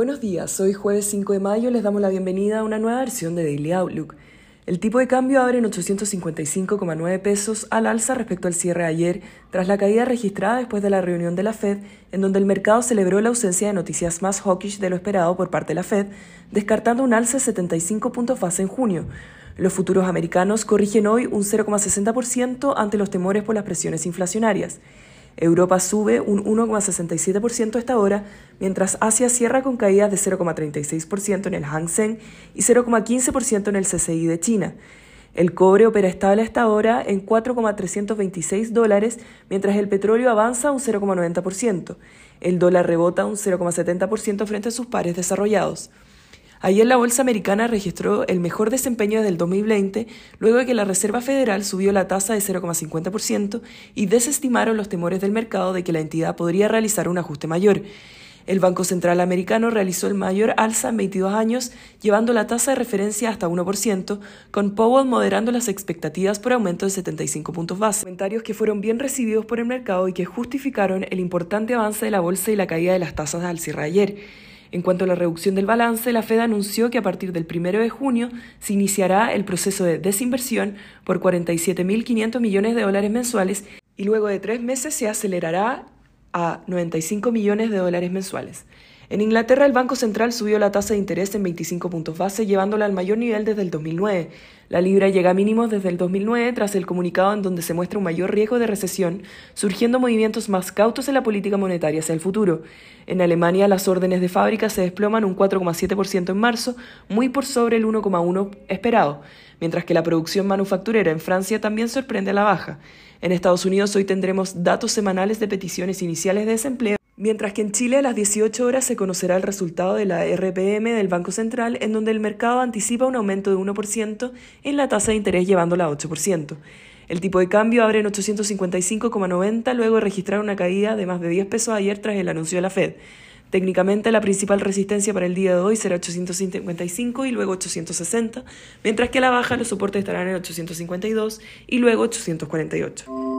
Buenos días, hoy jueves 5 de mayo les damos la bienvenida a una nueva versión de Daily Outlook. El tipo de cambio abre en 855,9 pesos al alza respecto al cierre de ayer, tras la caída registrada después de la reunión de la Fed, en donde el mercado celebró la ausencia de noticias más hawkish de lo esperado por parte de la Fed, descartando un alza de 75 puntos base en junio. Los futuros americanos corrigen hoy un 0,60% ante los temores por las presiones inflacionarias. Europa sube un 1,67% esta hora, mientras Asia cierra con caídas de 0,36% en el Hang Seng y 0,15% en el CCI de China. El cobre opera estable hasta ahora en 4,326 dólares, mientras el petróleo avanza un 0,90%. El dólar rebota un 0,70% frente a sus pares desarrollados. Ayer la bolsa americana registró el mejor desempeño desde el 2020, luego de que la Reserva Federal subió la tasa de 0,50% y desestimaron los temores del mercado de que la entidad podría realizar un ajuste mayor. El Banco Central americano realizó el mayor alza en 22 años, llevando la tasa de referencia hasta 1%, con Powell moderando las expectativas por aumento de 75 puntos base. Comentarios que fueron bien recibidos por el mercado y que justificaron el importante avance de la bolsa y la caída de las tasas al cierre ayer. En cuanto a la reducción del balance, la Fed anunció que a partir del 1 de junio se iniciará el proceso de desinversión por 47.500 millones de dólares mensuales y luego de tres meses se acelerará a 95 millones de dólares mensuales. En Inglaterra, el Banco Central subió la tasa de interés en 25 puntos base, llevándola al mayor nivel desde el 2009. La libra llega a mínimos desde el 2009 tras el comunicado en donde se muestra un mayor riesgo de recesión, surgiendo movimientos más cautos en la política monetaria hacia el futuro. En Alemania, las órdenes de fábrica se desploman un 4,7% en marzo, muy por sobre el 1,1% esperado, mientras que la producción manufacturera en Francia también sorprende a la baja. En Estados Unidos hoy tendremos datos semanales de peticiones iniciales de desempleo Mientras que en Chile a las 18 horas se conocerá el resultado de la RPM del Banco Central, en donde el mercado anticipa un aumento de 1% en la tasa de interés llevándola a 8%. El tipo de cambio abre en 855,90 luego de registrar una caída de más de 10 pesos ayer tras el anuncio de la Fed. Técnicamente la principal resistencia para el día de hoy será 855 y luego 860, mientras que a la baja los soportes estarán en 852 y luego 848.